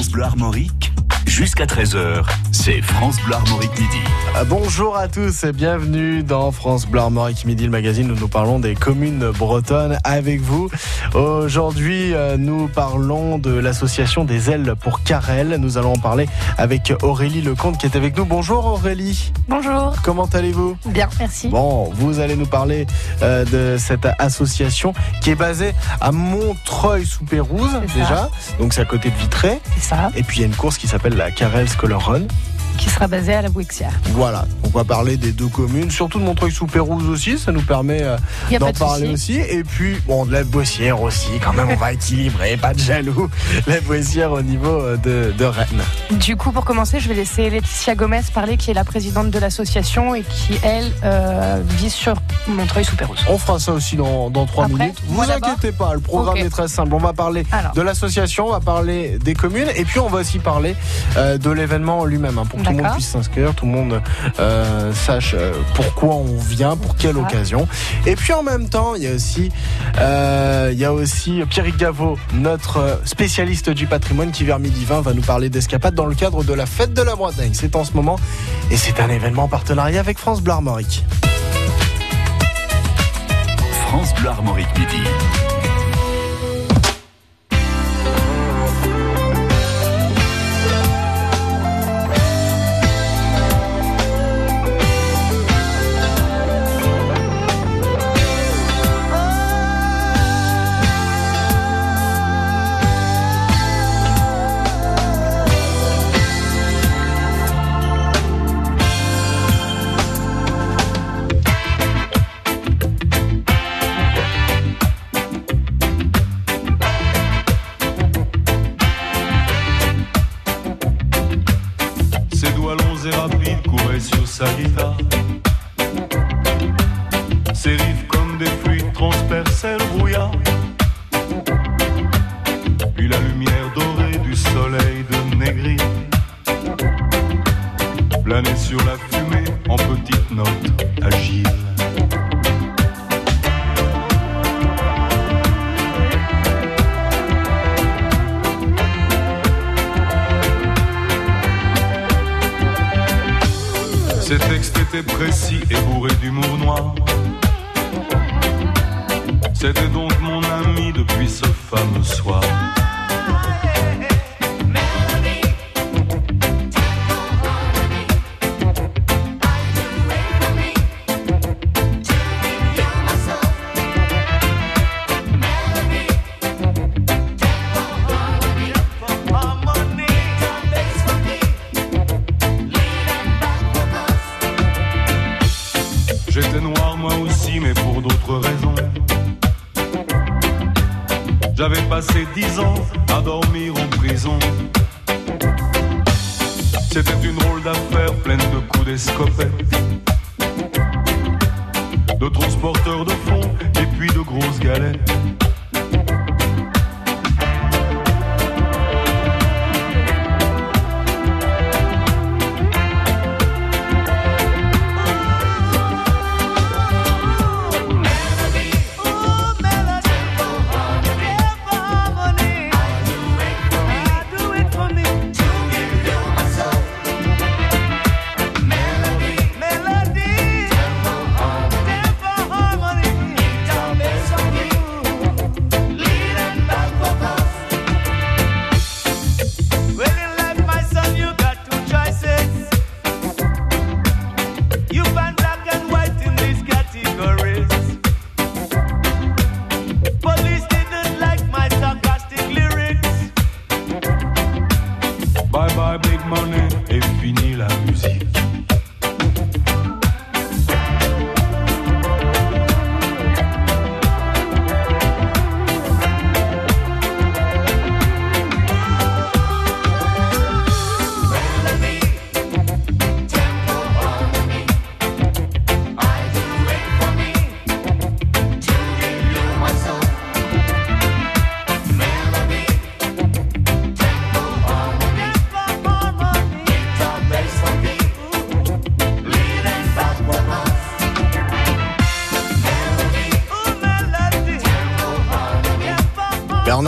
France Bleu jusqu'à 13h. C'est France Bleu Armorique Midi. Ah, bonjour à tous et bienvenue dans France Bleu Armorique Midi, le magazine où nous parlons des communes bretonnes avec vous. Aujourd'hui, euh, nous parlons de l'association des ailes pour Carrel. Nous allons en parler avec Aurélie Lecomte qui est avec nous. Bonjour Aurélie. Bonjour. Comment allez-vous? Bien, merci. Bon, vous allez nous parler euh, de cette association qui est basée à Montreuil-sous-Pérouse ça. déjà. Donc c'est à côté de Vitré. C'est ça, Et puis il y a une course qui s'appelle la Carrel Scholar Run. Qui sera basé à la Bouixière. Voilà, on va parler des deux communes, surtout de Montreuil-sous-Pérouse aussi, ça nous permet euh, d'en parler souci. aussi. Et puis, bon, de la Boissière aussi, quand même, on va équilibrer, pas de jaloux. La Boissière au niveau euh, de, de Rennes. Du coup, pour commencer, je vais laisser Laetitia Gomez parler, qui est la présidente de l'association et qui, elle, euh, vit sur Montreuil-sous-Pérouse. On fera ça aussi dans, dans trois Après, minutes. Vous inquiétez pas, le programme est très simple. On va parler Alors. de l'association, on va parler des communes, et puis on va aussi parler euh, de l'événement lui-même, hein, pour tout le monde puisse s'inscrire, tout le monde euh, sache euh, pourquoi on vient, pour quelle ça. occasion. Et puis en même temps, il y a aussi, euh, il y a aussi Pierrick Gaveau, notre euh, spécialiste du patrimoine, qui vers midi 20 va nous parler d'escapade dans le cadre de la fête de la Bretagne. C'est en ce moment, et c'est un événement en partenariat avec France Bleu Armorique. France Bleu Armorique Midi. Passé dix ans à dormir en prison. C'était une drôle d'affaire pleine de coups d'escopette. De transporteurs de fonds et puis de grosses galettes.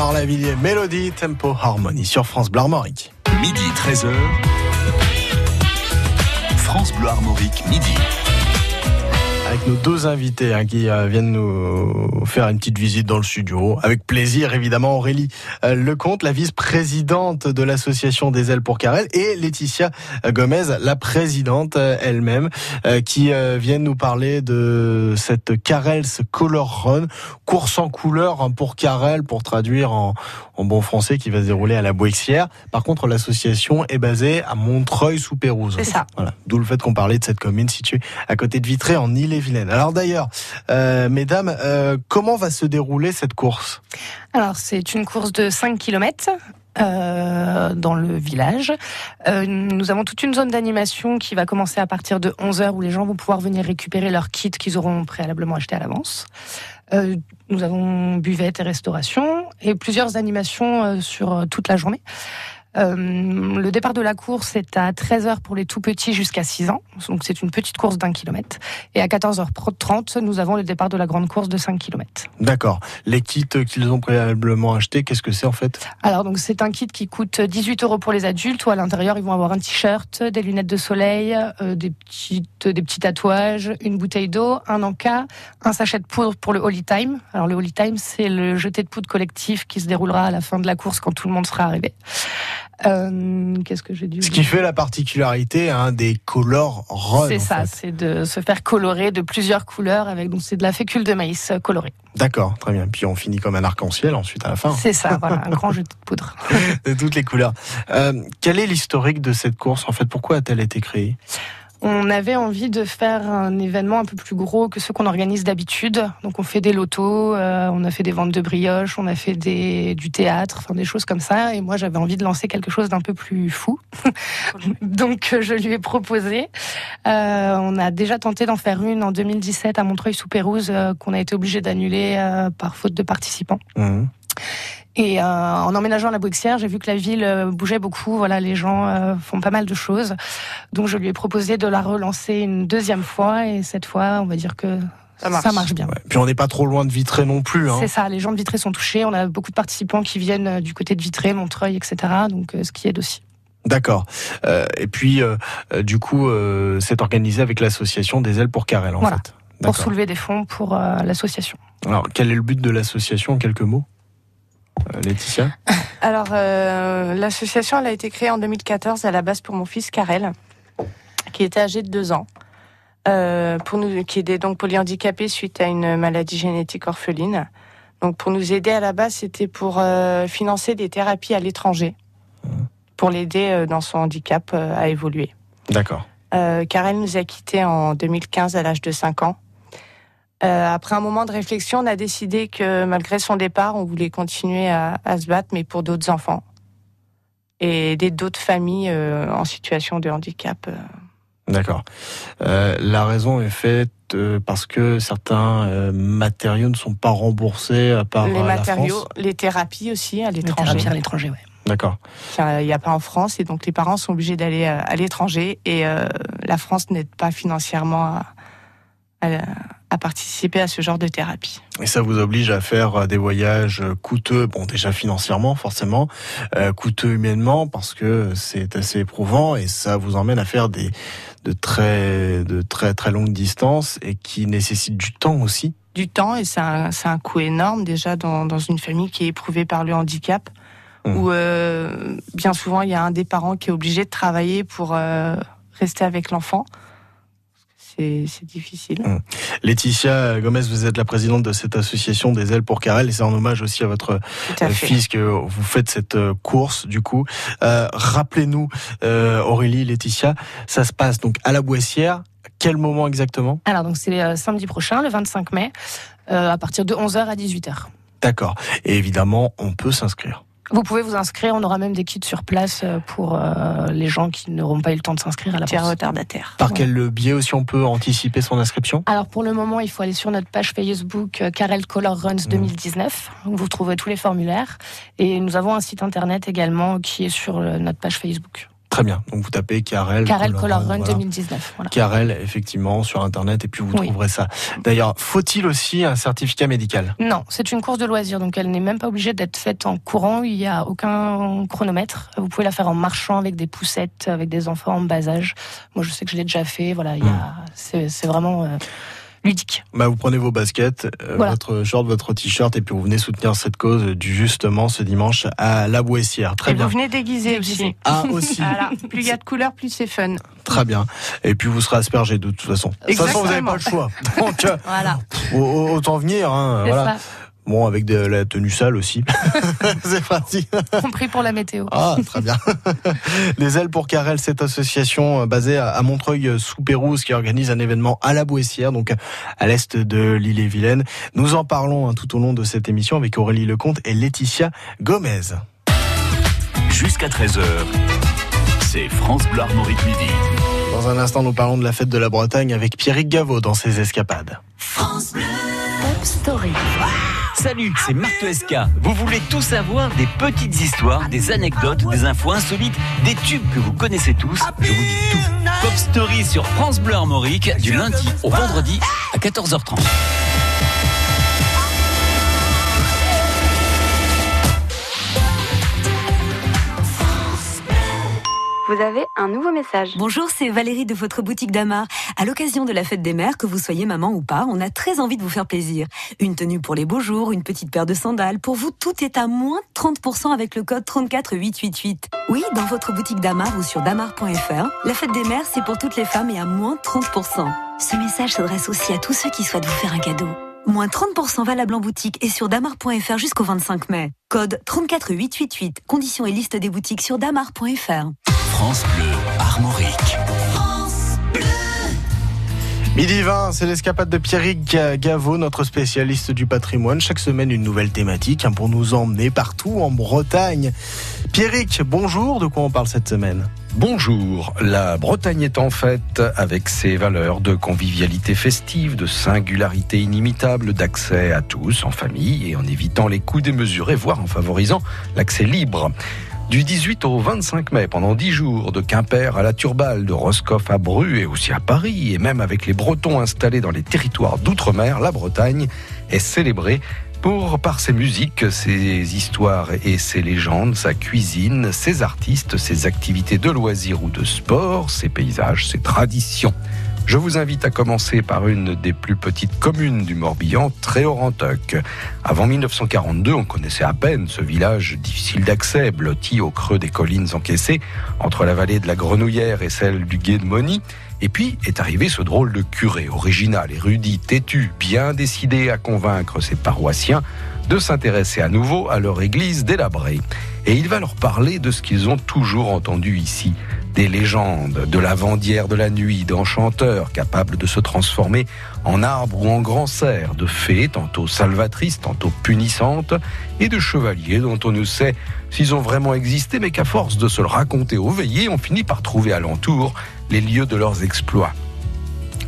Laurent Lavillier, Mélodie, Tempo, Harmonie sur France Bleu Armorique. Midi 13h. France Bleu Armorique, midi. Nos deux invités hein, qui euh, viennent nous faire une petite visite dans le studio. Avec plaisir, évidemment, Aurélie euh, Lecomte, la vice-présidente de l'association des ailes pour Carrel, et Laetitia Gomez, la présidente euh, elle-même, euh, qui euh, viennent nous parler de cette Carrels Color Run, course en couleur hein, pour Carrel, pour traduire en, en bon français, qui va se dérouler à la Boixière. Par contre, l'association est basée à Montreuil-sous-Pérouse. C'est ça. Voilà. D'où le fait qu'on parlait de cette commune située à côté de Vitré, en Ille-et-Vilaine. Alors d'ailleurs, euh, mesdames, euh, comment va se dérouler cette course? Alors, c'est une course de 5 km. dans le village. Euh, nous avons toute une zone d'animation qui va commencer à partir de 11h où les gens vont pouvoir venir récupérer leur kit qu'ils auront préalablement acheté à l'avance. Euh, nous avons buvette et restauration et plusieurs animations euh, sur euh, toute la journée. Euh, le départ de la course est à 13h pour les tout petits jusqu'à 6 ans. Donc c'est une petite course d'un kilomètre. Et à 14h30, nous avons le départ de la grande course de 5 km. D'accord. Les kits qu'ils ont préalablement achetés, qu'est-ce que c'est en fait? Alors donc c'est un kit qui coûte 18 euros pour les adultes. Où à l'intérieur ils vont avoir un t-shirt, des lunettes de soleil, euh, des petites, des petits tatouages, une bouteille d'eau, un encas, un sachet de poudre pour le Holy Time. Alors le Holy Time c'est le jeté de poudre collectif qui se déroulera à la fin de la course quand tout le monde sera arrivé. Euh, Qu'est-ce que j'ai dû Ce qui fait la particularité hein, des color run. C'est ça, c'est de se faire colorer de plusieurs couleurs avec donc c'est de la fécule de maïs euh, colorée. D'accord, très bien. Puis on finit comme un arc-en-ciel ensuite à la fin, C'est ça, voilà, un grand jeté de poudre. de toutes les couleurs. Euh, quel est l'historique de cette course en fait? Pourquoi a-t-elle été créée? On avait envie de faire un événement un peu plus gros que ceux qu'on organise d'habitude. Donc on fait des lotos, euh, on a fait des ventes de brioches, on a fait des, du théâtre, enfin des choses comme ça. Et moi j'avais envie de lancer quelque chose d'un peu plus fou. Donc euh, je lui ai proposé. Euh, on a déjà tenté d'en faire une en 2017 à Montreuil-sous-Pérouse euh, qu'on a été obligé d'annuler euh, par faute de participants. Mhm. Et euh, en emménageant à la Bouxière, j'ai vu que la ville euh, bougeait beaucoup. Voilà, les gens euh, font pas mal de choses. Donc je lui ai proposé de la relancer une deuxième fois. Et cette fois, on va dire que Ça marche. bien. Ouais. Puis on n'est pas trop loin de Vitré non plus. Hein. C'est ça, les gens de Vitré sont touchés. On a beaucoup de participants qui viennent du côté de Vitré, Montreuil, etc. Donc euh, ce qui aide aussi. D'accord. Euh, et puis euh, euh, du coup, euh, c'est organisé avec l'association des ailes pour Carrel en Voilà. fait. Pour soulever des fonds pour euh, l'association. Alors quel est le but de l'association en quelques mots? Laetitia Alors, euh, l'association, elle a été créée en 2014 à la base pour mon fils Karel, qui était âgé de deux ans, euh, pour nous, qui était donc polyhandicapé suite à une maladie génétique orpheline. Donc, pour nous aider à la base, c'était pour euh, financer des thérapies à l'étranger, pour l'aider euh, dans son handicap euh, à évoluer. D'accord. Euh, Karel nous a quittés en 2015 à l'âge de 5 ans. Euh, après un moment de réflexion, on a décidé que malgré son départ, on voulait continuer à, à se battre, mais pour d'autres enfants et aider d'autres familles euh, en situation de handicap. euh. D'accord. Euh, la raison est faite euh, parce que certains euh, matériaux ne sont pas remboursés par les euh, la matériaux, France. les thérapies aussi à Les l'étranger. thérapies à l'étranger, ouais. D'accord. Il n'y a pas en France et donc les parents sont obligés d'aller à l'étranger et euh, la France n'aide pas financièrement à, à- à participer à ce genre de thérapie. Et ça vous oblige à faire euh, des voyages euh, coûteux, bon déjà financièrement forcément, euh, coûteux humainement parce que c'est assez éprouvant et ça vous emmène à faire des de très de très très longues distances et qui nécessitent du temps aussi. du temps et c'est un, c'est un coût énorme déjà dans, dans une famille qui est éprouvée par le handicap Mhm. où euh, bien souvent il y a un des parents qui est obligé de travailler pour euh, rester avec l'enfant. C'est difficile. Laetitia Gomez, vous êtes la présidente de cette association des ailes pour Carrel et c'est en hommage aussi à votre à euh, fils que vous faites cette euh, course du coup. Euh, Rappelez-nous euh, Aurélie, Laetitia, ça se passe donc à la Boissière. Quel moment exactement? Alors donc c'est euh, samedi prochain, le 25 mai, euh, à partir de 11h à 18h. D'accord. Et évidemment, on peut s'inscrire. Vous pouvez vous inscrire, on aura même des kits sur place euh, pour euh, les gens qui n'auront pas eu le temps de s'inscrire à la course. retardataire. Par Ouais. quel biais aussi on peut anticiper son inscription? Alors pour le moment, il faut aller sur notre page Facebook euh, Karel Color Runs Mhm. 2019, où vous trouverez tous les formulaires. Et nous avons un site internet également qui est sur euh, notre page Facebook. Très bien. Donc vous tapez Carrel. Carrel Color Run voilà. 2019. Voilà. Effectivement, sur Internet, et puis vous Oui. trouverez ça. D'ailleurs, faut-il aussi un certificat médical? Non, c'est une course de loisirs, donc elle n'est même pas obligée d'être faite en courant. Il n'y a aucun chronomètre. Vous pouvez la faire en marchant avec des poussettes, avec des enfants en bas âge. Moi, je sais que je l'ai déjà fait. Voilà, il y a, c'est, c'est vraiment euh, ludique. bah, Vous prenez vos baskets, euh, Voilà. votre short, votre t-shirt, et puis vous venez soutenir cette cause du justement ce dimanche à la Bouessière. Très Et bien. vous venez déguiser Déguisé. aussi. Ah, aussi. Voilà. Plus il y a de couleurs, plus c'est fun. Très bien. Et puis vous serez aspergé de toute façon. De toute façon, vous n'avez pas le choix. Donc, euh, Voilà, au- au- autant venir. Hein, voilà. ça. Bon, avec de la tenue sale aussi. c'est parti. Compris pour la météo. Ah, très bien. Les ailes pour Carrel, cette association euh, basée à à Montreuil euh, sous Pérouse qui organise un événement à la Bouessière, donc à l'est de l'île-et-Vilaine. Nous en parlons hein, tout au long de cette émission avec Aurélie Lecomte et Laetitia Gomez. Jusqu'à 13h, c'est France Bleu Armorique Midi. Dans un instant, nous parlons de la fête de la Bretagne avec Pierrick Gaveau dans ses escapades. Salut, c'est Marthe SK. Vous voulez tout savoir des petites histoires, des anecdotes, des infos insolites, des tubes que vous connaissez tous Je vous dis tout. Pop Story sur France Bleu Armorique du lundi au vendredi à 14h30. Vous avez un nouveau message. Bonjour, c'est Valérie de votre boutique d'Amar. À l'occasion de la fête des mères, que vous soyez maman ou pas, on a très envie de vous faire plaisir. Une tenue pour les beaux jours, une petite paire de sandales. Pour vous, tout est à moins 30% avec le code 34888. Oui, dans votre boutique d'Amar ou sur damar.fr. La fête des mères, c'est pour toutes les femmes et à moins 30%. Ce message s'adresse aussi à tous ceux qui souhaitent vous faire un cadeau. Moins 30% valable en boutique et sur damar.fr jusqu'au 25 mai. Code 34888. Conditions et liste des boutiques sur damar.fr. France Bleu Armorique. Midi 20, c'est l'escapade de Pierrick Gaveau, notre spécialiste du patrimoine. Chaque semaine, une nouvelle thématique hein, pour nous emmener partout en Bretagne. Pierrick, bonjour. De quoi on parle cette semaine? Bonjour, la Bretagne est en fête avec ses valeurs de convivialité festive, de singularité inimitable, d'accès à tous en famille et en évitant les coûts démesurés, voire en favorisant l'accès libre. Du 18 au 25 mai, pendant 10 jours, de Quimper à la Turballe, de Roscoff à Bru et aussi à Paris, et même avec les Bretons installés dans les territoires d'outre-mer, la Bretagne est célébrée pour par ses musiques, ses histoires et ses légendes, sa cuisine, ses artistes, ses activités de loisirs ou de sport, ses paysages, ses traditions. Je vous invite à commencer par une des plus petites communes du Morbihan, Tréorantoc. Avant 1942, on connaissait à peine ce village difficile d'accès, blotti au creux des collines encaissées, entre la vallée de la Grenouillère et celle du Gué de Moni. Et puis est arrivé ce drôle de curé, original, érudit, têtu, bien décidé à convaincre ses paroissiens de s'intéresser à nouveau à leur église délabrée. Et il va leur parler de ce qu'ils ont toujours entendu ici, des légendes, de la vendière de la nuit, d'enchanteurs capables de se transformer en arbre ou en grand cerf, de fées tantôt salvatrices, tantôt punissantes, et de chevaliers dont on ne sait s'ils ont vraiment existé, mais qu'à force de se le raconter aux veillées, on finit par trouver alentour les lieux de leurs exploits.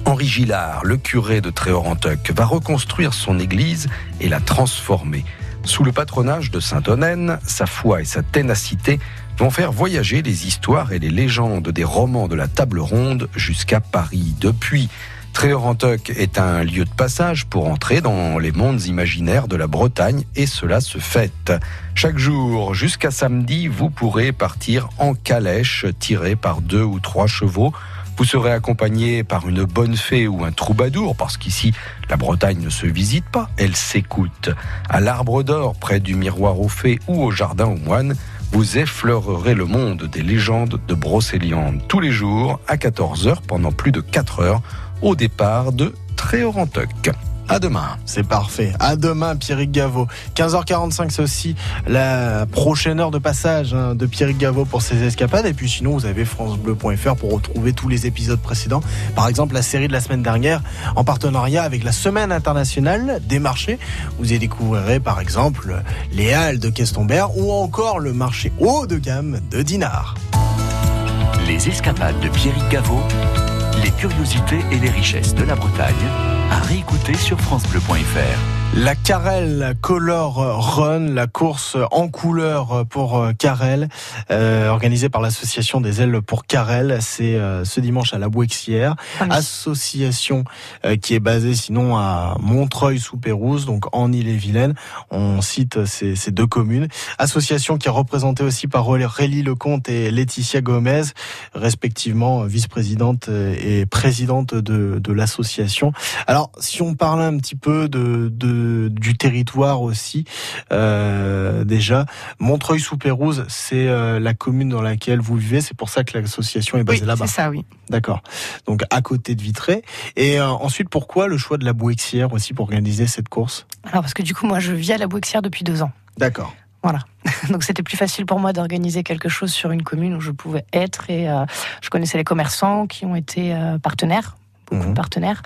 Henri Gillard, le curé de Tréorantoc, va reconstruire son église et la transformer. Sous le patronage de Saint-Onen, sa foi et sa ténacité vont faire voyager les histoires et les légendes des romans de la table ronde jusqu'à Paris. Depuis, Tréorantoc est un lieu de passage pour entrer dans les mondes imaginaires de la Bretagne et cela se fête. Chaque jour, jusqu'à samedi, vous pourrez partir en calèche tirée par deux ou trois chevaux. Vous serez accompagné par une bonne fée ou un troubadour, parce qu'ici, la Bretagne ne se visite pas, elle s'écoute. À l'arbre d'or, près du miroir aux fées ou au jardin aux moines, vous effleurerez le monde des légendes de Brocéliande tous les jours à 14h pendant plus de 4 heures au départ de Tréorantoc. À demain. C'est parfait. À demain, Pierrick Gaveau. 15h45, c'est aussi la prochaine heure de passage hein, de Pierrick Gaveau pour ses escapades. Et puis sinon, vous avez francebleu.fr pour retrouver tous les épisodes précédents. Par exemple, la série de la semaine dernière, en partenariat avec la Semaine internationale des marchés. Vous y découvrirez par exemple les Halles de Questombert ou encore le marché haut de gamme de Dinard. Les escapades de Pierrick Gaveau, les curiosités et les richesses de la Bretagne, à sur FranceBleu.fr. La Carrel Color Run, la course en couleur pour euh, Carrel, euh, organisée par l'association des ailes pour Carrel, c'est euh, ce dimanche à la Bouexière, Ah oui. association euh, qui est basée sinon à Montreuil-sous-Pérouse, donc en Ille-et-Vilaine. On cite ces, ces deux communes. Association qui est représentée aussi par Aurélie Lecomte et Laetitia Gomez, respectivement vice-présidente et présidente de, de l'association. Alors, si on parle un petit peu de, de du territoire aussi, euh, déjà, Montreuil-sous-Pérouse, c'est euh, la commune dans laquelle vous vivez. C'est pour ça que l'association est Oui, basée là-bas. c'est ça, oui. D'accord. Donc à côté de Vitré. Et euh, ensuite, pourquoi le choix de la Bouexière aussi pour organiser cette course? Alors parce que du coup, moi, je vis à la Bouexière depuis deux ans. D'accord. Voilà. Donc c'était plus facile pour moi d'organiser quelque chose sur une commune où je pouvais être et euh, je connaissais les commerçants qui ont été euh, partenaires, beaucoup Mhm. de partenaires,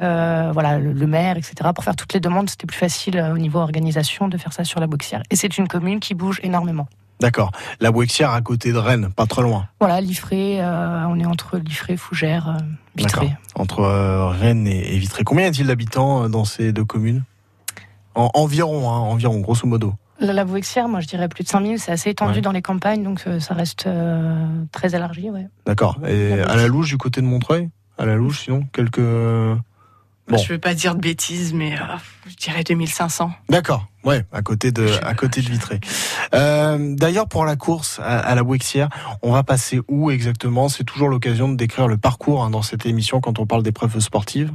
Euh, voilà, le, le maire, etc. Pour faire toutes les demandes, c'était plus facile euh, au niveau organisation de faire ça sur la Bouexière. Et c'est une commune qui bouge énormément. D'accord. La Bouexière à côté de Rennes, pas trop loin. Voilà, Liffré, euh, on est entre Liffré, Fougères, Vitré. Entre Rennes et, et Vitré. Combien y a-t-il d'habitants dans ces deux communes? En, Environ, hein, environ, grosso modo. La, la Bouexière, moi je dirais plus de 5000, c'est assez étendu Ouais. dans les campagnes, donc ça reste très élargi. Ouais. D'accord. Et La à la louche du côté de Montreuil? À la louche, sinon Quelques. Bon. Je veux pas dire de bêtises, mais euh, je dirais 2500. D'accord, ouais, à côté de, à côté de Vitré. Euh, D'ailleurs, pour la course à, à la Bouexière, on va passer où exactement? C'est toujours l'occasion de décrire le parcours hein, dans cette émission quand on parle d'épreuves sportives.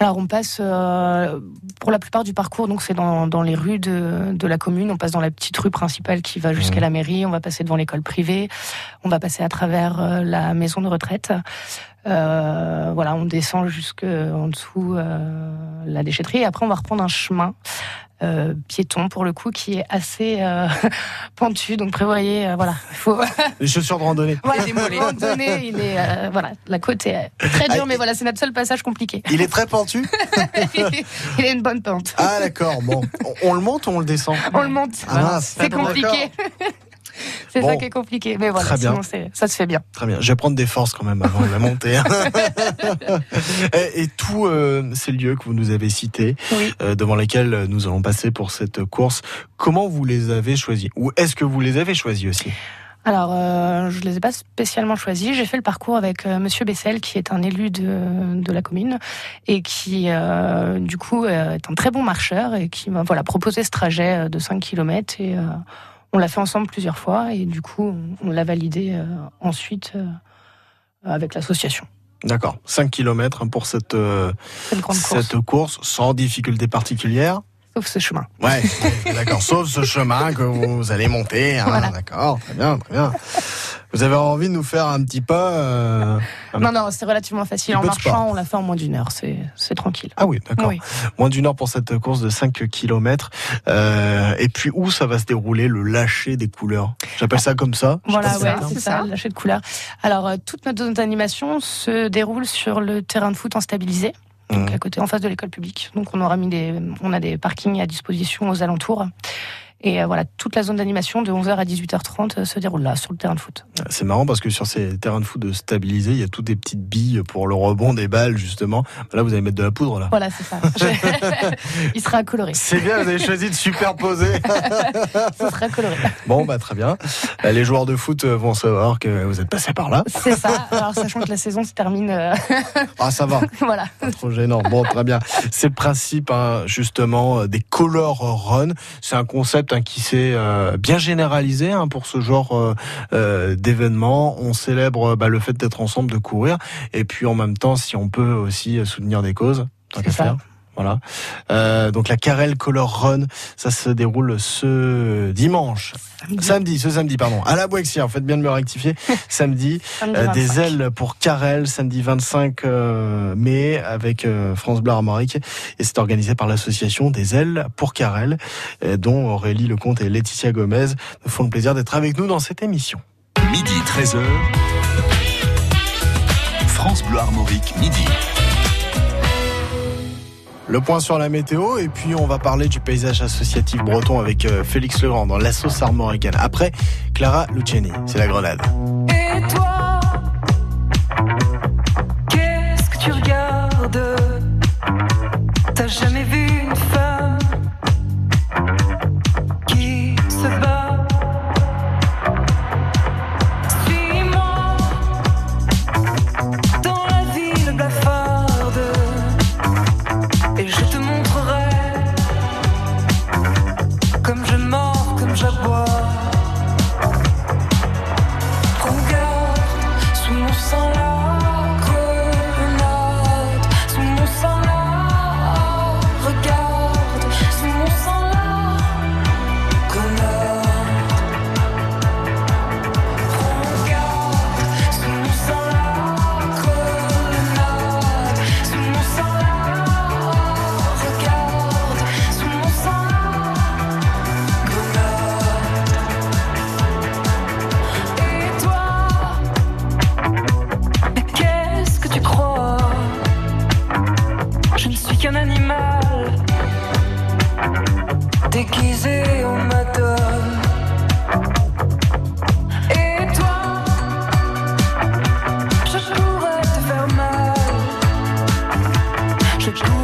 Alors on passe euh, pour la plupart du parcours, donc c'est dans, dans les rues de, de la commune. On passe dans la petite rue principale qui va jusqu'à Mhm. la mairie. On va passer devant l'école privée. On va passer à travers euh, la maison de retraite. Euh, voilà, on descend jusqu'en dessous euh, la déchetterie. Et après, on va reprendre un chemin euh, piéton pour le coup qui est assez pentu. Donc prévoyez, voilà, il faut Les chaussures de randonnée. voilà, randonner, il est euh, voilà, la côte est très dure, mais voilà, c'est notre seul passage compliqué. Il est très pentu il a une bonne pente. Ah d'accord, bon. On, on le monte ou on le descend? On le monte. Ah, c'est compliqué. c'est Bon. ça qui est compliqué. Mais voilà, sinon ça se fait bien. Très bien, je vais prendre des forces quand même avant de la monter. hein. et, et tous euh, ces lieux que vous nous avez cités, Oui. euh, devant lesquels nous allons passer pour cette course, comment vous les avez choisis? Ou est-ce que vous les avez choisis aussi? Alors, euh, je les ai pas spécialement choisis. J'ai fait le parcours avec euh, Monsieur Bessel, qui est un élu de, de la commune et qui, euh, du coup, euh, est un très bon marcheur et qui m'a voilà, proposé ce trajet euh, de 5 km. Et euh, on l'a fait ensemble plusieurs fois et du coup, on, on l'a validé euh, ensuite euh, avec l'association. D'accord, 5 km pour cette, euh, course, cette course sans difficulté particulière. sauf ce chemin. Ouais, d'accord, sauf ce chemin que vous allez monter. hein, Voilà. D'accord, très bien, très bien. Vous avez envie de nous faire un petit pas euh, Non, non, c'est relativement facile. En marchant, on l'a fait en moins d'une heure. C'est tranquille. Ah oui, d'accord. Oui. Moins d'une heure pour cette course de 5 km. Euh, et puis où ça va se dérouler le lâcher des couleurs? J'appelle ça comme ça. Voilà, ouais, c'est ça, le lâcher de couleur. Alors, euh, toute notre zone d'animation se déroule sur le terrain de foot en stabilisé, donc Mhm. à côté, en face de l'école publique. Donc, on aura mis des, on a des parkings à disposition aux alentours. Et euh, voilà, toute la zone d'animation de 11h à 18h30 euh, se déroule là, sur le terrain de foot. C'est marrant parce que sur ces terrains de foot de stabilisé, il y a toutes des petites billes pour le rebond des balles justement. Là, vous allez mettre de la poudre là. Voilà, c'est ça. Il sera coloré. C'est bien, vous avez choisi de superposer. Ce sera coloré. Bon, bah très bien. Euh, Les joueurs de foot euh, vont savoir que vous êtes passé par là. C'est ça. Alors, sachant que la saison se termine, Ah, ça va. voilà. Pas trop gênant. Bon, très bien. C'est le principe, hein, justement, des Color Run. C'est un concept hein, qui s'est euh, bien généralisé hein, pour ce genre euh, euh, d'événement. On célèbre bah, le fait d'être ensemble, de courir, et puis en même temps, si on peut aussi soutenir des causes, tant qu'à faire. Voilà. Euh, donc la Carrel Color Run, ça se déroule ce dimanche, samedi, ce samedi, pardon, à la Boixière. Faites bien de me rectifier. Samedi, Samedi euh, des 25. ailes pour Carrel, samedi 25 euh, mai, avec euh, France Bleu Armorique. Et c'est organisé par l'association des ailes pour Carrel, euh, dont Aurélie Lecomte et Laetitia Gomez nous font le plaisir d'être avec nous dans cette émission. Midi 13h. France Bleu Armorique, midi. Le point sur la météo, et puis on va parler du paysage associatif breton avec euh, Félix Legrand dans la sauce armoricaine. Après, Clara Luciani, c'est la grenade. Et toi, qu'est-ce que tu regardes? Krzyczała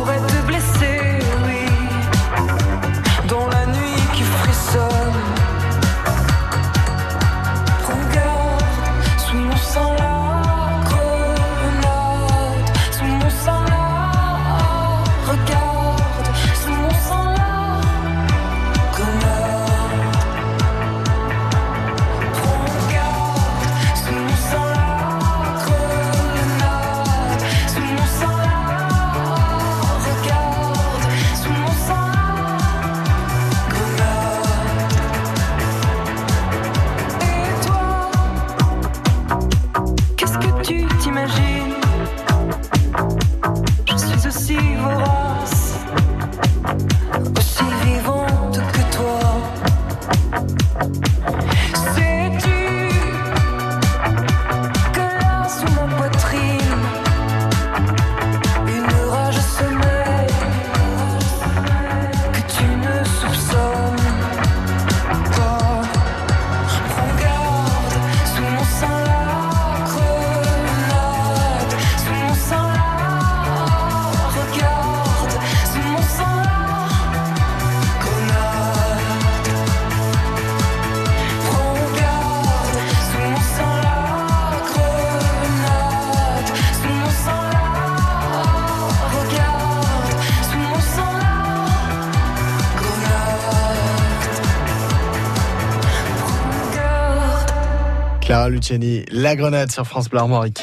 Clara Luciani, La Grenade sur France Bleu Armorique.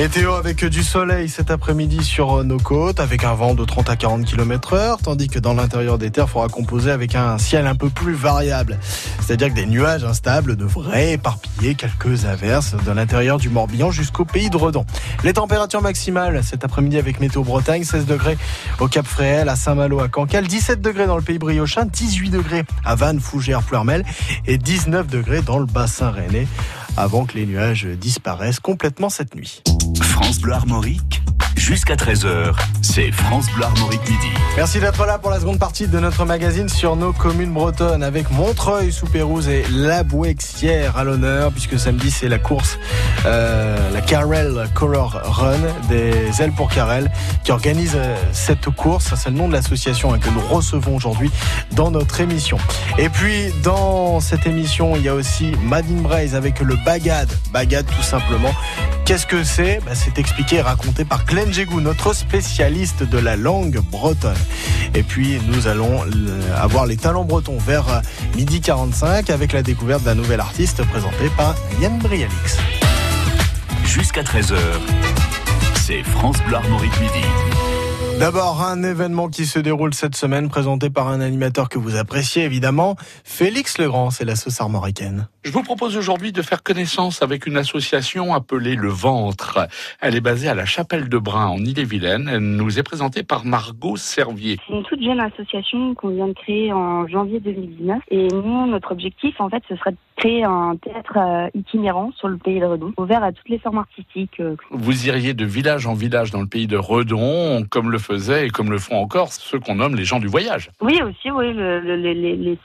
Météo avec du soleil cet après-midi sur nos côtes, avec un vent de 30 à 40 km heure, tandis que dans l'intérieur des terres, il faudra composer avec un ciel un peu plus variable. C'est-à-dire que des nuages instables devraient éparpiller quelques averses de l'intérieur du Morbihan jusqu'au pays de Redon. Les températures maximales cet après-midi avec Météo Bretagne, 16 degrés au Cap Fréhel, à Saint-Malo, à Cancale, 17 degrés dans le pays briochin, 18 degrés à Vannes, Fougères, Pleurmel et 19 degrés dans le bassin rennais avant que les nuages disparaissent complètement cette nuit. France Bleu Armorique, jusqu'à 13h, c'est France Bleu Armorique Midi. Merci d'être là pour la seconde partie de notre magazine sur nos communes bretonnes avec Montreuil sous Pérouse et La Bouexière à l'honneur puisque samedi c'est la course, euh, la Carrel Color Run des ailes pour Carrel qui organise euh, cette course. C'est le nom de l'association hein, que nous recevons aujourd'hui dans notre émission. Et puis dans cette émission il y a aussi Madine Braise avec le Bagad. Bagad tout simplement. Qu'est-ce que c'est? Bah, C'est expliqué et raconté par Glenn Notre spécialiste de la langue bretonne. Et puis nous allons avoir les talents bretons vers euh, midi 45 avec la découverte d'un nouvel artiste présenté par Yann Brialix. Jusqu'à 13h, c'est France Bleu Armorique Midi. D'abord, un événement qui se déroule cette semaine, présenté par un animateur que vous appréciez évidemment, Félix Legrand, c'est la sauce armoricaine. Je vous propose aujourd'hui de faire connaissance avec une association appelée Le Ventre. Elle est basée à la Chapelle de Brun en Ille-et-Vilaine. Elle nous est présentée par Margot Servier. C'est une toute jeune association qu'on vient de créer en janvier 2019. Et nous, notre objectif, en fait, ce serait de créer un théâtre euh, itinérant sur le pays de Redon, ouvert à toutes les formes artistiques. euh, Vous iriez de village en village dans le pays de Redon, comme le et comme le font encore ceux qu'on nomme les gens du voyage. Oui, aussi, oui, le,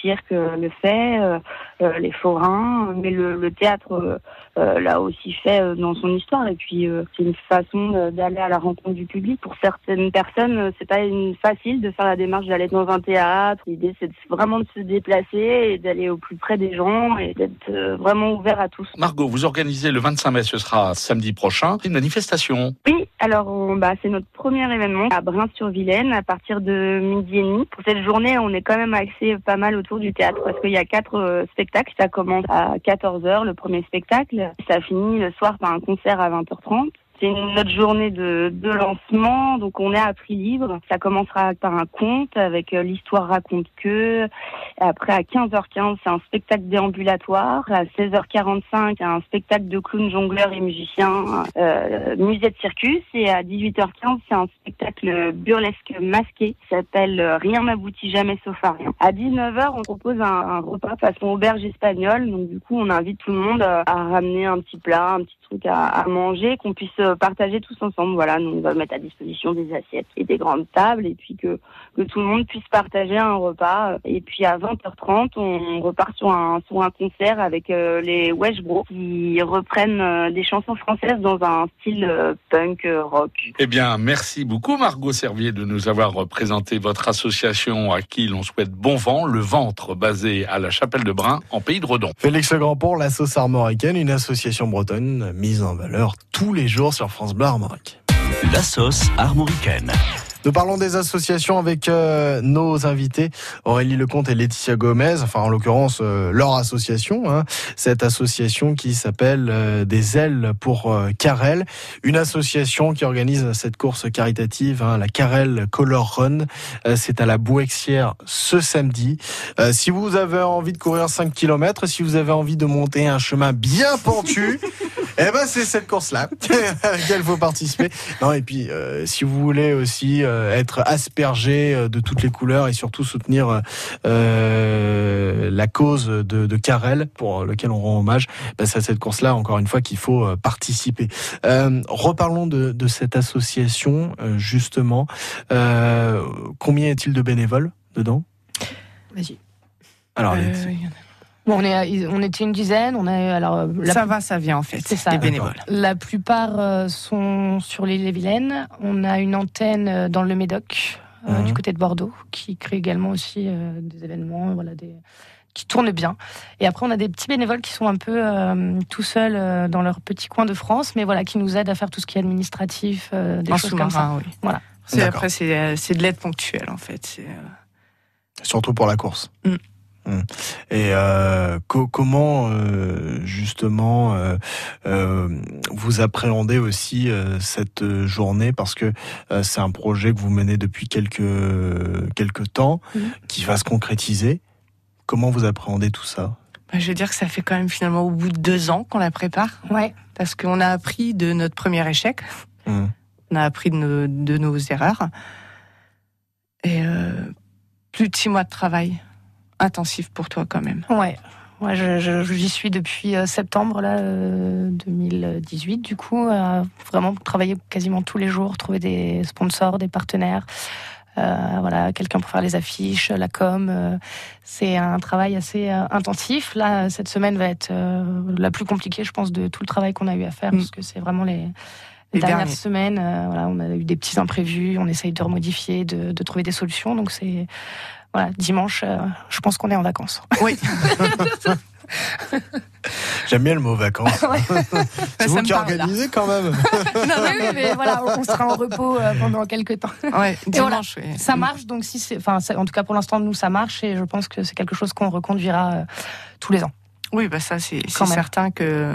cirque euh, le fait, euh, euh, les forains, mais le, le théâtre euh, l'a aussi fait euh, dans son histoire. Et puis, euh, c'est une façon euh, d'aller à la rencontre du public. Pour certaines personnes, c'est pas une, facile de faire la démarche d'aller dans un théâtre. L'idée, c'est vraiment de se déplacer et d'aller au plus près des gens et d'être vraiment ouvert à tous. Margot, vous organisez le 25 mai, ce sera samedi prochain, une manifestation. Oui, alors on- bah, c'est notre premier événement à Brun-sur-Vilaine à partir de midi et demi. Pour cette journée, on est quand même axé pas mal autour du théâtre parce qu'il y a quatre spectacles. Ça commence à 14h, le premier spectacle. Ça finit le soir par un concert à 20h30. C'est notre journée de, lancement, donc on est à prix libre. Ça commencera par un conte avec euh, l'histoire raconte que. Après, à 15h15, c'est un spectacle déambulatoire. À 16h45, un spectacle de clowns, jongleurs et musiciens, euh, musée de circus. Et à 18h15, c'est un spectacle burlesque masqué qui s'appelle euh, Rien n'aboutit jamais sauf à rien. À 19h, on propose un, repas façon auberge espagnole. Donc, du coup, on invite tout le monde à ramener un petit plat, un petit truc à, à manger, qu'on puisse euh, partager tous ensemble. Voilà, nous, on va mettre à disposition des assiettes et des grandes tables et puis que, que tout le monde puisse partager un repas. Et puis à 20h30, on repart sur un, sur un concert avec euh, les Wesh Bros qui reprennent euh, des chansons françaises dans un style euh, punk euh, rock. Eh bien, merci beaucoup Margot Servier de nous avoir présenté votre association à qui l'on souhaite bon vent, le ventre basé à la Chapelle de Brun en pays de Redon. Félix Legrand pour la sauce armoricaine, une association bretonne mise en valeur tous les jours sur France Bleu Armorique. La sauce armoricaine. Nous parlons des associations avec euh, nos invités Aurélie Lecomte et Laetitia Gomez, enfin en l'occurrence euh, leur association, hein, cette association qui s'appelle euh, des ailes pour euh, Carrel, une association qui organise cette course caritative, hein, la Carrel Color Run. Euh, C'est à la Bouexière ce samedi. Euh, si vous avez envie de courir 5 km, si vous avez envie de monter un chemin bien pentu, eh ben c'est cette course-là à laquelle faut participer. Non et puis si vous voulez aussi être aspergé euh, de toutes les couleurs et surtout soutenir euh, la cause de, de Carrel pour lequel on rend hommage, ben, c'est à cette course-là encore une fois qu'il faut euh, participer. Euh, reparlons de, de cette association euh, justement. Euh, combien est-il de bénévoles dedans? Vas-y. Alors Euh. Bon, on, est, on était une dizaine. On a alors euh, la Ça va, ça vient en fait. C'est ça. Les bénévoles. La plupart euh, sont sur l'île et Vilaine. On a une antenne euh, dans le Médoc, euh, Mhm. du côté de Bordeaux, qui crée également aussi euh, des événements, voilà, des qui tournent bien. Et après, on a des petits bénévoles qui sont un peu euh, tout seuls euh, dans leur petit coin de France, mais voilà, qui nous aident à faire tout ce qui est administratif, euh, des En choses comme ça. sous-marin, oui. Voilà. Après, c'est c'est de l'aide ponctuelle en fait. C'est, euh, Surtout pour la course. Mm. Hum. Et euh, co- comment euh, justement euh, euh, vous appréhendez aussi euh, cette journée? Parce que euh, c'est un projet que vous menez depuis quelques quelques temps Mhm. qui va se concrétiser. Comment vous appréhendez tout ça? Bah, je veux dire que ça fait quand même finalement au bout de deux ans qu'on la prépare. Ouais. Parce qu'on a appris de notre premier échec. Hum. On a appris de nos, de nos erreurs. Et euh, plus de six mois de travail intensif pour toi quand même. Ouais. Ouais, je, je- j'y suis depuis euh, septembre là, euh, 2018. Du coup, euh, vraiment travailler quasiment tous les jours, trouver des sponsors, des partenaires. Euh, voilà, quelqu'un pour faire les affiches, la com. euh, c'est un travail assez euh, intensif. Là, cette semaine va être euh, la plus compliquée, je pense, de tout le travail qu'on a eu à faire, Mm. parce que c'est vraiment les, les Les dernières derniers. semaines. euh, voilà, on a eu des petits imprévus, on essaye de remodifier, de, de trouver des solutions. Donc c'est voilà, dimanche, euh, je pense qu'on est en vacances. Oui. J'aime bien le mot vacances. Ouais. c'est vous qui organisez quand même. non, oui, oui, mais voilà, on sera en repos euh, pendant quelques temps. Ouais, voilà, dimanche, oui. ça marche, donc si c'est, enfin, en tout cas pour l'instant, nous, ça marche et je pense que c'est quelque chose qu'on reconduira euh, tous les ans. Oui, bah ça, c'est certain que,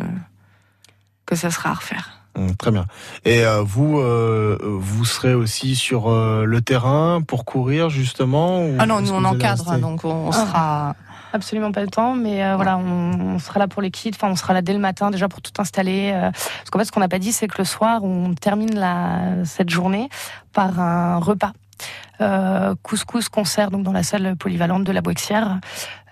que ça sera à refaire. Hum, Très bien. Et euh, vous, euh, vous serez aussi sur euh, le terrain pour courir justement ou Ah non, nous, on encadre, donc on, on Ah. sera. Absolument pas le temps, mais euh, voilà, on, on sera là pour les kits. Enfin, on sera là dès le matin déjà pour tout installer. euh, parce qu'en fait, ce qu'on n'a pas dit, c'est que le soir, on termine la, cette journée par un repas. Euh, couscous concert donc dans la salle polyvalente de la Boixière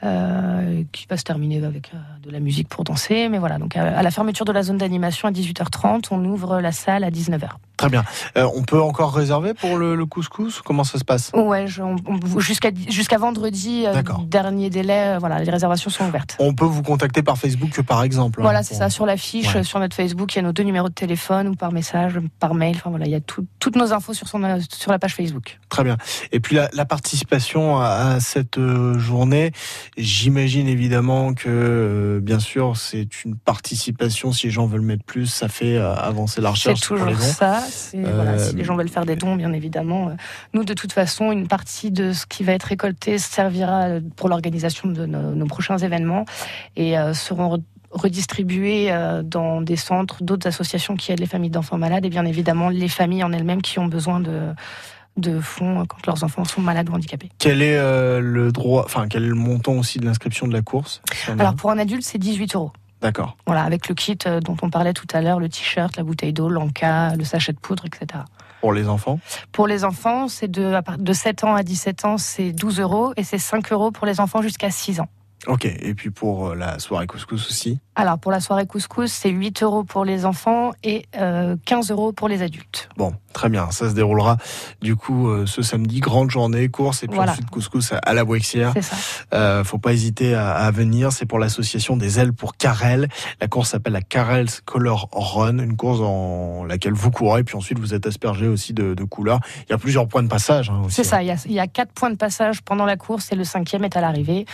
euh, qui va se terminer avec euh, de la musique pour danser mais voilà donc à, à la fermeture de la zone d'animation à 18h30 on ouvre la salle à 19h Très bien. Euh, on peut encore réserver pour le, le couscous Comment ça se passe? Ouais jusqu'à jusqu'à vendredi euh, dernier délai euh, voilà les réservations sont ouvertes On peut vous contacter par Facebook par exemple. hein, Voilà, c'est pour- ça. Sur l'affiche, Ouais. sur notre Facebook, il y a nos deux numéros de téléphone ou par message, par mail. Enfin voilà, il y a tout- toutes nos infos sur, son, sur la page Facebook. Très bien. Et puis la, la participation à, à cette euh, journée, j'imagine évidemment que, euh, bien sûr, c'est une participation. Si les gens veulent mettre plus, ça fait euh, avancer la C'est recherche les toujours ça. C'est- voilà, Euh, si les gens veulent faire des dons, bien évidemment. euh, Nous, de toute façon, une partie de ce qui va être récolté servira pour l'organisation de nos, nos prochains événements et seront re- redistribués dans des centres, d'autres associations qui aident les familles d'enfants malades et bien évidemment les familles en elles-mêmes qui ont besoin de de fonds quand leurs enfants sont malades ou handicapés. Quel est euh, le droit, enfin quel est le montant aussi de l'inscription de la course Alors pour un adulte, c'est 18 euros. D'accord. Voilà, avec le kit euh, dont on parlait tout à l'heure, le t-shirt, la bouteille d'eau, l'enca, le sachet de poudre, etc. Pour les enfants. Pour les enfants, c'est de, de 7 ans à 17 ans, c'est 12 euros et c'est 5 euros pour les enfants jusqu'à 6 ans. Ok. Et puis pour euh, la soirée couscous aussi. Alors pour la soirée couscous, c'est 8 euros pour les enfants et euh, 15 euros pour les adultes. Bon, très bien. Ça se déroulera du coup euh, ce samedi, grande journée, course et puis Voilà. ensuite couscous à, la Boixière. C'est ça. Euh, faut pas hésiter à, à venir. C'est pour l'association des ailes pour Carrel. La course s'appelle la Carrel's Color Run, une course dans laquelle vous courez, puis ensuite vous êtes aspergé aussi de, de couleurs. Il y a plusieurs points de passage hein, aussi. C'est ça, il y, a, il y a quatre points de passage pendant la course et le cinquième est à l'arrivée.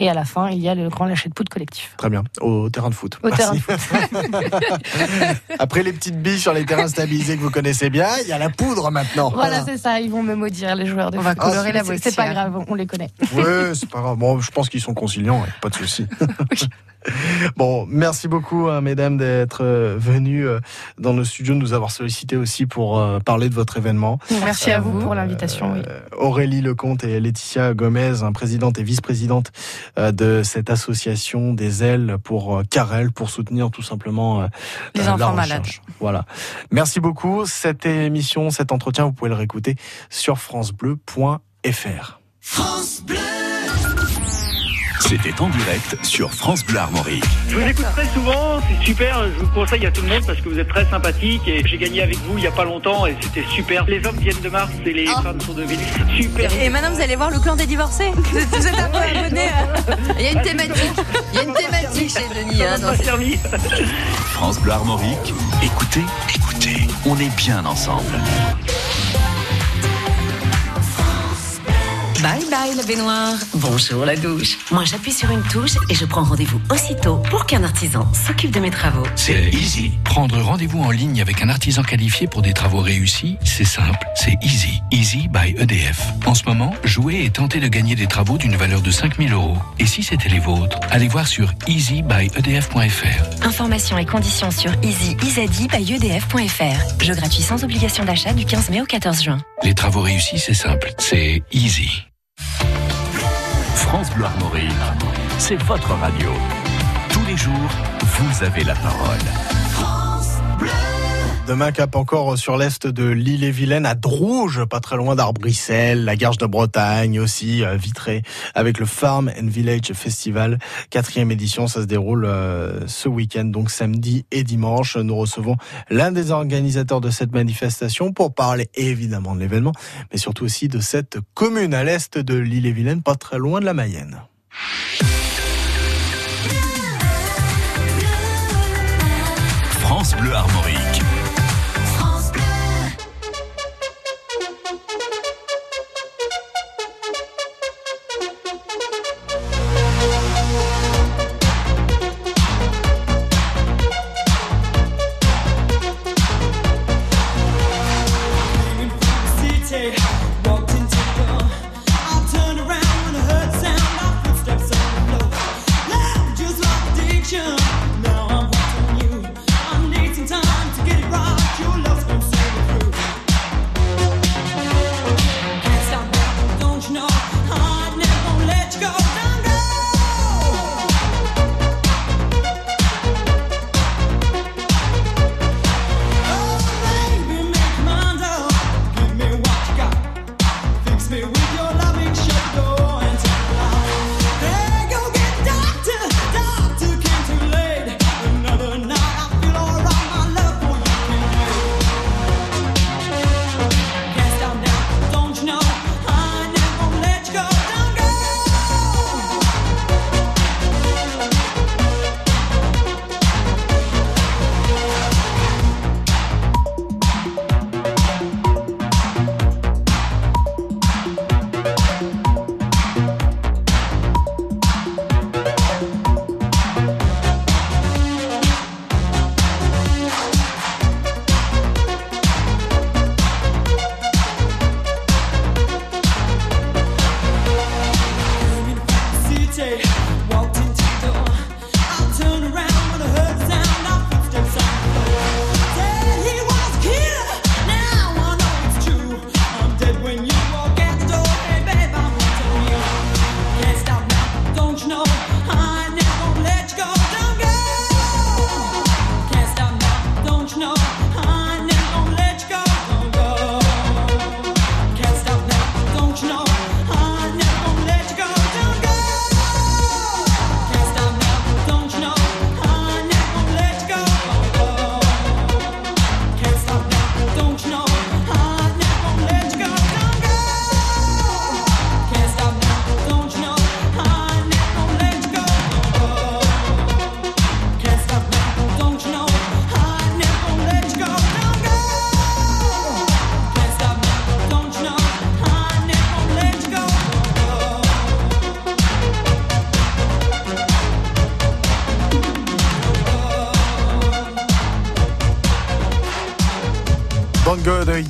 Et à la fin, il y a le grand lâcher de poudre collectif. Très bien, au terrain de foot. Au terrain de Après les petites billes sur les terrains stabilisés que vous connaissez bien, il y a la poudre maintenant. Voilà, c'est ça, ils vont me maudire, les joueurs de On va foot. colorer la C'est- C'est pas grave, on les connaît. Oui, c'est pas grave. Bon, je pense qu'ils sont conciliants, ouais, pas de souci. Bon, merci beaucoup, hein, mesdames, d'être euh, venues euh, dans nos studios, de nous avoir sollicité aussi pour euh, parler de votre événement. Merci à vous pour l'invitation. oui. Aurélie Lecomte et Laetitia Gomez, hein, présidente et vice-présidente euh, de cette association des ailes pour euh, Carrel, pour soutenir tout simplement euh, Les euh, la enfants recherche. malades. Voilà. Merci beaucoup. Cette émission, cet entretien, vous pouvez le réécouter sur francebleu.fr. C'était en direct sur France Bleu Armorique. Je vous écoute très souvent, c'est super, je vous conseille à tout le monde parce que vous êtes très sympathique et j'ai gagné avec vous il n'y a pas longtemps et c'était super. Les hommes viennent de Mars et les femmes sont de Vénus. Super. Et maintenant, vous allez voir le clan des divorcés. Vous êtes, vous êtes un peu abonnés. hein. Il y a une thématique. Il y a une thématique chez Denis. hein, dans France Bleu Armorique. Écoutez, écoutez, on est bien ensemble. Bye bye la baignoire. Bonjour la douche. Moi j'appuie sur une touche et je prends rendez-vous aussitôt pour qu'un artisan s'occupe de mes travaux. C'est easy. Prendre rendez-vous en ligne avec un artisan qualifié pour des travaux réussis, c'est simple, c'est easy. Easy by EDF. En ce moment, jouez et tentez de gagner des travaux d'une valeur de 5000 euros. Et si c'était les vôtres, allez voir sur easybyedf.fr. Informations et conditions sur easyeasybyedf.fr. Jeu gratuit sans obligation d'achat du 15 mai au 14 juin. Les travaux réussis, c'est simple, c'est easy. France Bleu Armorique, c'est votre radio. Tous les jours, vous avez la parole. Demain, cap encore sur l'est de l'île-et-Vilaine, à Drouge, pas très loin d'Arbrissel, la Garge de Bretagne aussi, euh, Vitré, avec le Farm and Village Festival. Quatrième édition, ça se déroule euh, ce week-end, donc samedi et dimanche. Nous recevons l'un des organisateurs de cette manifestation pour parler évidemment de l'événement, mais surtout aussi de cette commune à l'est de l'île-et-Vilaine, pas très loin de la Mayenne. France Bleu Armorique.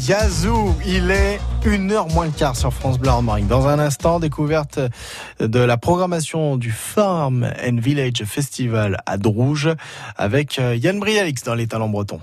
Yazoo, il est une heure moins le quart sur France Bleu Armorique. Dans un instant, découverte de la programmation du Farm and Village Festival à Drouge avec euh, Yann Brialix dans les talents bretons.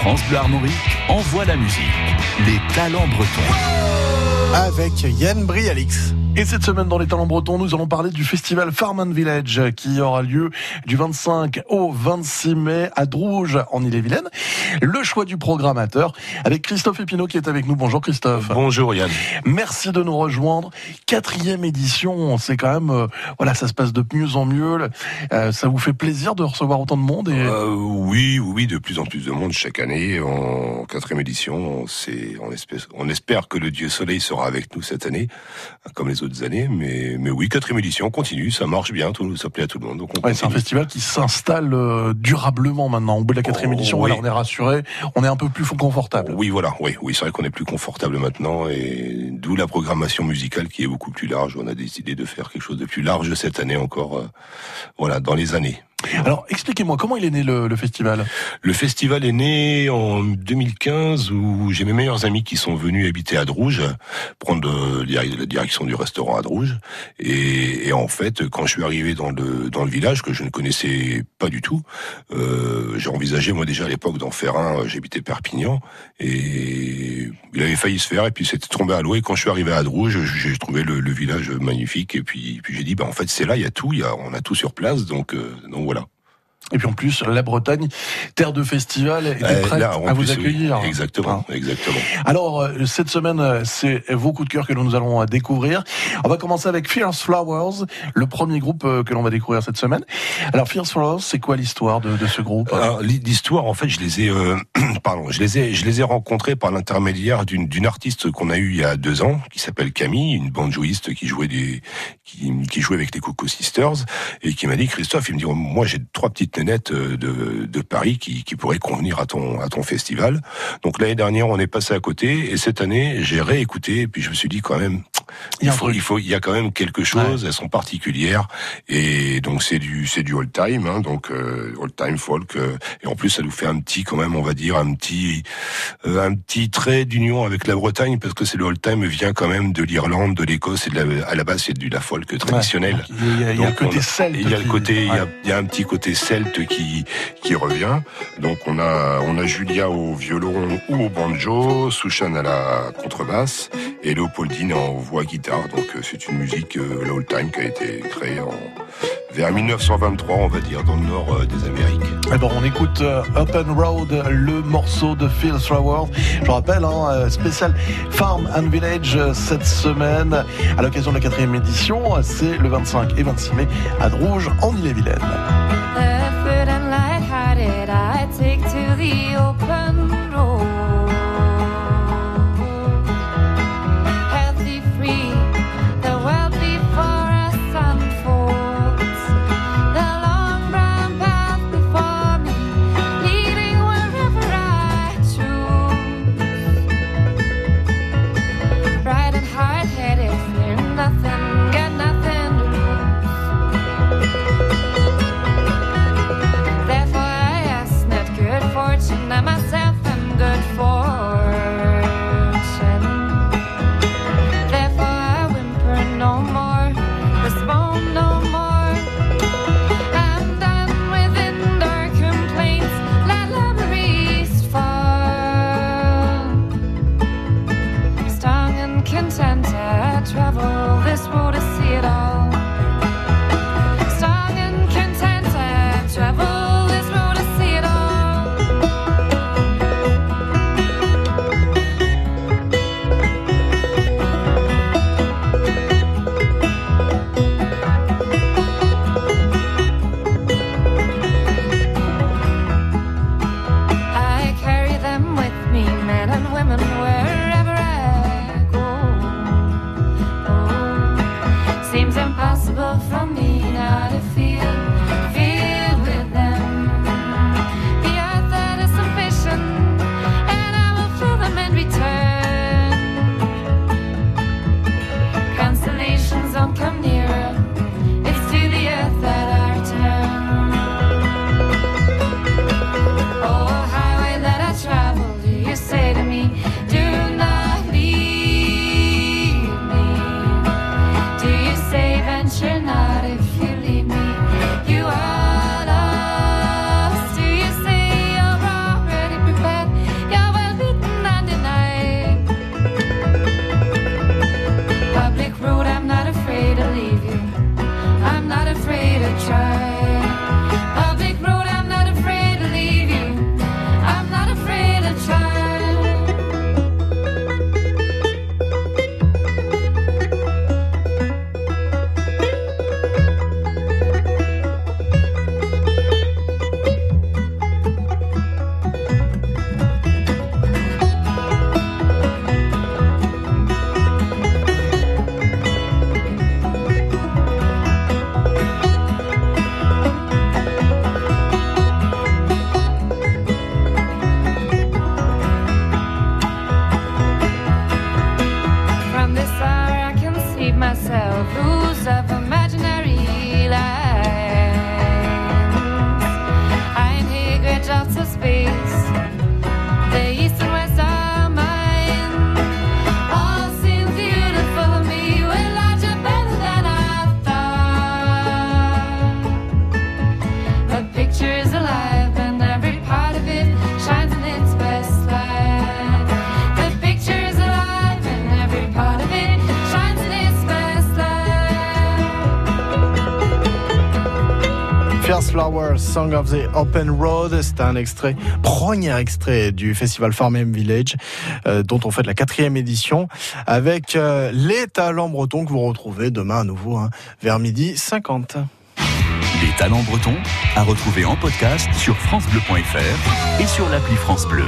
France Bleu Armorique envoie la musique. Les talents bretons. Avec Yann Brialix. Et cette semaine dans les talents bretons, nous allons parler du festival Farm and Village qui aura lieu du 25 au 26 mai à Drouge en Ille-et-Vilaine. Le choix du programmateur avec Christophe Epineau qui est avec nous. Bonjour Christophe. Bonjour Yann. Merci de nous rejoindre. Quatrième édition, c'est quand même, euh, voilà, ça se passe de mieux en mieux. Euh, ça vous fait plaisir de recevoir autant de monde et... Euh, oui, oui, de plus en plus de monde chaque année. En quatrième édition, on espère, on espère que le Dieu Soleil sera avec nous cette année, comme les autres années, mais, mais oui, quatrième édition, continue, ça marche bien, tout, ça plaît à tout le monde. Ouais, c'est un festival qui s'installe euh, durablement maintenant. Au bout de la quatrième oh, édition, voilà, on est rassuré, on est un peu plus confortable. Oui, voilà, oui, oui, c'est vrai qu'on est plus confortable maintenant, et d'où la programmation musicale qui est beaucoup plus large. On a décidé de faire quelque chose de plus large cette année encore, euh, voilà, dans les années. Alors, expliquez-moi, comment il est né le, le, festival? Le festival est né en 2015 où j'ai mes meilleurs amis qui sont venus habiter à Drouge, prendre la direction du restaurant à Drouge. Et, et, en fait, quand je suis arrivé dans le, dans le village, que je ne connaissais pas du tout, euh, j'ai envisagé, moi déjà à l'époque, d'en faire un, j'habitais Perpignan, et il avait failli se faire, et puis c'était tombé à l'eau, et quand je suis arrivé à Drouge, j'ai trouvé le, le, village magnifique, et puis, puis j'ai dit, bah, en fait, c'est là, il y a tout, y a, on a tout sur place, donc, euh, donc voilà. Et puis en plus, la Bretagne, terre de festival, est euh, prête à vous accueillir. Exactement, hein. exactement. Alors, euh, cette semaine, euh, c'est vos coups de cœur que nous allons découvrir. On va commencer avec Fierce Flowers, le premier groupe que l'on va découvrir cette semaine. Alors, Fierce Flowers, c'est quoi l'histoire de, de, ce groupe? L'histoire, en fait, je les ai, euh, pardon, je les ai, je les ai rencontrés par l'intermédiaire d'une artiste qu'on a eue il y a deux ans, qui s'appelle Camille, une banjoïste qui jouait des, qui, qui jouait avec les Coco Sisters, et qui m'a dit, Christophe, il me dit, moi j'ai trois petites nénettes euh, de, de Paris qui, qui pourraient convenir à ton, à ton festival. Donc l'année dernière, on est passé à côté, et cette année, j'ai réécouté, et puis je me suis dit quand même, il faut, il faut, il y a quand même quelque chose. Elles sont particulières et donc c'est du, c'est du old time, hein, donc euh, old time folk. Euh, et en plus, ça nous fait un petit, quand même, on va dire un petit, euh, un petit trait d'union avec la Bretagne parce que c'est le old time vient quand même de l'Irlande, de l'Écosse et de la, à la base c'est de la folk traditionnelle. il y a, il y a le côté celte. Il y a le côté, il, y a, il y a un petit côté celte qui, qui revient. Donc on a, on a Julia au violon ou au banjo, Souchan à la contrebasse et Léopoldine en voix guitare. Donc euh, c'est une musique euh, l'old time qui a été créée en, vers 1923, on va dire, dans le nord euh, des Amériques. Et bon, on écoute Open Road, le morceau de Phil Thrower. Je rappelle, hein, spécial Farm and Village cette semaine à l'occasion de la quatrième édition. C'est le 25 et 26 mai à Drouge, en Ille-et-Vilaine. I take to the open. Song of the Open Road, c'est un extrait, premier extrait du festival Farm Village, euh, dont on fait la quatrième édition, avec euh, les talents bretons que vous retrouvez demain à nouveau, hein, vers midi 50. Les talents bretons, à retrouver en podcast sur FranceBleu.fr et sur l'appli France Bleu.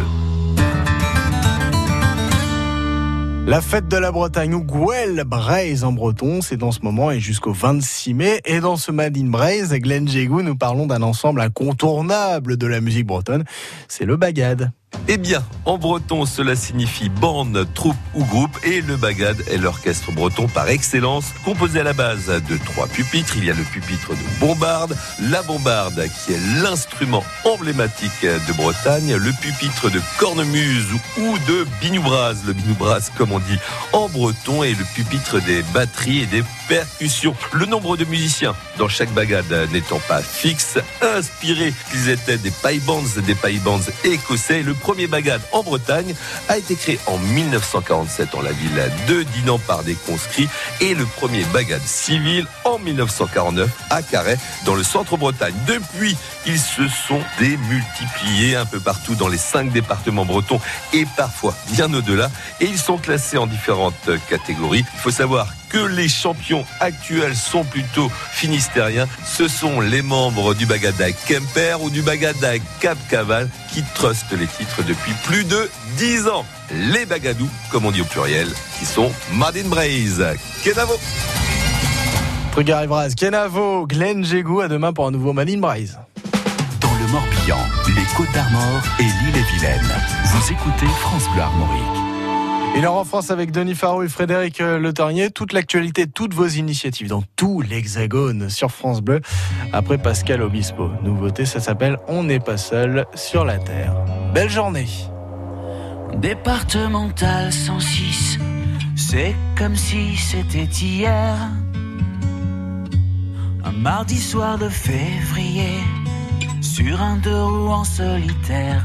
La fête de la Bretagne ou Gouel Braise en breton, c'est dans ce moment et jusqu'au 26 mai. Et dans ce Made in Braise, Glenn Jégou, nous parlons d'un ensemble incontournable de la musique bretonne, c'est le Bagad. Eh bien, en breton, cela signifie bande, troupe ou groupe, et le bagad est l'orchestre breton par excellence, composé à la base de trois pupitres. Il y a le pupitre de bombarde, la bombarde qui est l'instrument emblématique de Bretagne, le pupitre de cornemuse ou de binoubras, le binoubras comme on dit en breton, et le pupitre des batteries et des percussions. Le nombre de musiciens dans chaque bagad n'étant pas fixe, inspiré qu'ils étaient des paille bands, des paille bands écossais, premier bagad en Bretagne a été créé en 1947 en la ville de Dinan par des conscrits et le premier bagad civil en 1949 à Carhaix dans le centre Bretagne. Depuis, ils se sont démultipliés un peu partout dans les cinq départements bretons et parfois bien au-delà et ils sont classés en différentes catégories. Il faut savoir que les champions actuels sont plutôt finistériens. Ce sont les membres du Bagada Kemper ou du Bagada Cap Caval qui trustent les titres depuis plus de 10 ans. Les Bagadous, comme on dit au pluriel, qui sont Madin Braise. Kenavo Truc arrivera. Kenavo, Glenn Jégou, à demain pour un nouveau Madin Braise. Dans le Morbihan, les Côtes d'Armor et l'île-et-Vilaine, vous écoutez France Bleu Armorique. Il en France avec Denis Farou et Frédéric euh, Le Tornier. Toute l'actualité, toutes vos initiatives dans tout l'Hexagone sur France Bleu. Après Pascal Obispo. Nouveauté, ça s'appelle On n'est pas seul sur la Terre. Belle journée. Départemental 106, c'est comme si c'était hier. Un mardi soir de février, sur un deux roues en solitaire.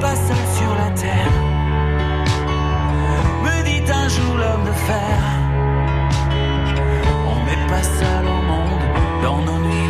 pas seul sur la terre. Me dit un jour l'homme de fer. On n'est pas seul au monde dans nos nuits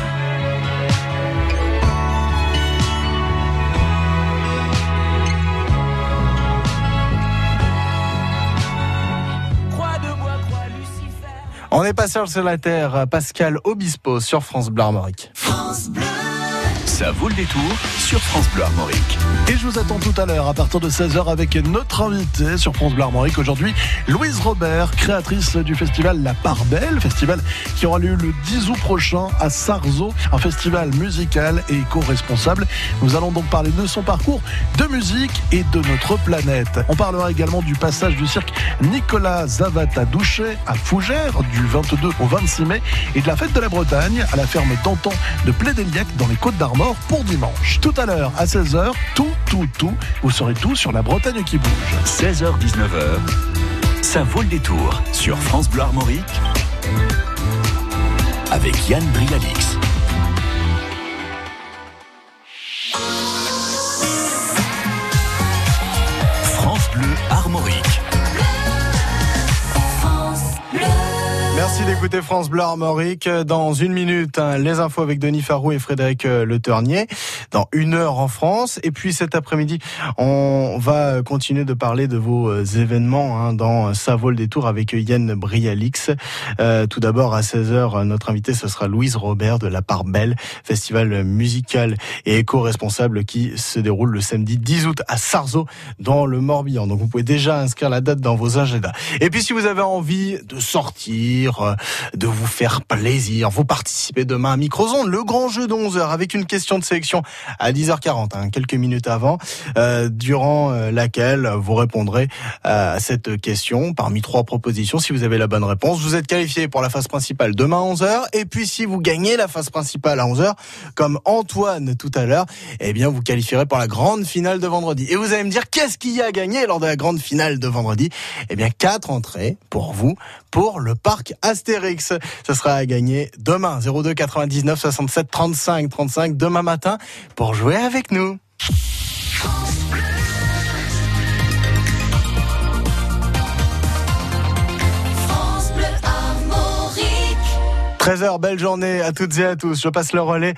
Est pas seul sur la terre. Pascal Obispo sur France Bleu Armorique. Ça vaut le détour sur France Bleu Armorique. Et je vous attends tout à l'heure à partir de 16h avec notre invitée sur France Bleu Armorique aujourd'hui, Louise Robert, créatrice du festival La Part Belle, festival qui aura lieu le 10 août prochain à Sarzeau, un festival musical et éco-responsable. Nous allons donc parler de son parcours de musique et de notre planète. On parlera également du passage du cirque Nicolas Zavata Douchet à Fougères du 22 au 26 mai et de la fête de la Bretagne à la ferme Danton de Plédéliac dans les Côtes d'Armor pour dimanche. Tout à l'heure à 16h, tout, tout, tout, vous saurez tout sur la Bretagne qui bouge. 16h-19h, ça vaut le détour sur France Bleu Armorique avec Yann Brialix. D'écouter France Bleu Armorique. Dans une minute, hein, les infos avec Denis Farou et Frédéric euh, Le Ternier. Dans une heure en France. Et puis cet après-midi, on va continuer de parler de vos euh, événements hein, dans Ça vaut le détour avec Yann Brialix. Euh, tout d'abord, à 16h, notre invité, ce sera Louise Robert de La Part Belle, festival musical et éco-responsable qui se déroule le samedi 10 août à Sarzeau, dans le Morbihan. Donc vous pouvez déjà inscrire la date dans vos agendas. Et puis si vous avez envie de sortir, euh, de vous faire plaisir, vous participez demain à Microzone, le grand jeu de 11h avec une question de sélection à 10h40, hein, quelques minutes avant, euh, durant euh, laquelle vous répondrez à cette question parmi trois propositions. Si vous avez la bonne réponse, vous êtes qualifié pour la phase principale demain à 11h. Et puis si vous gagnez la phase principale à 11h, comme Antoine tout à l'heure, eh bien vous qualifierez pour la grande finale de vendredi. Et vous allez me dire qu'est-ce qu'il y a à gagner lors de la grande finale de vendredi? Eh bien quatre entrées pour vous pour le parc Astérix. Ce sera à gagner demain 02 99 67 35 35 demain matin pour jouer avec nous. 13h, belle journée à toutes et à tous. Je passe le relais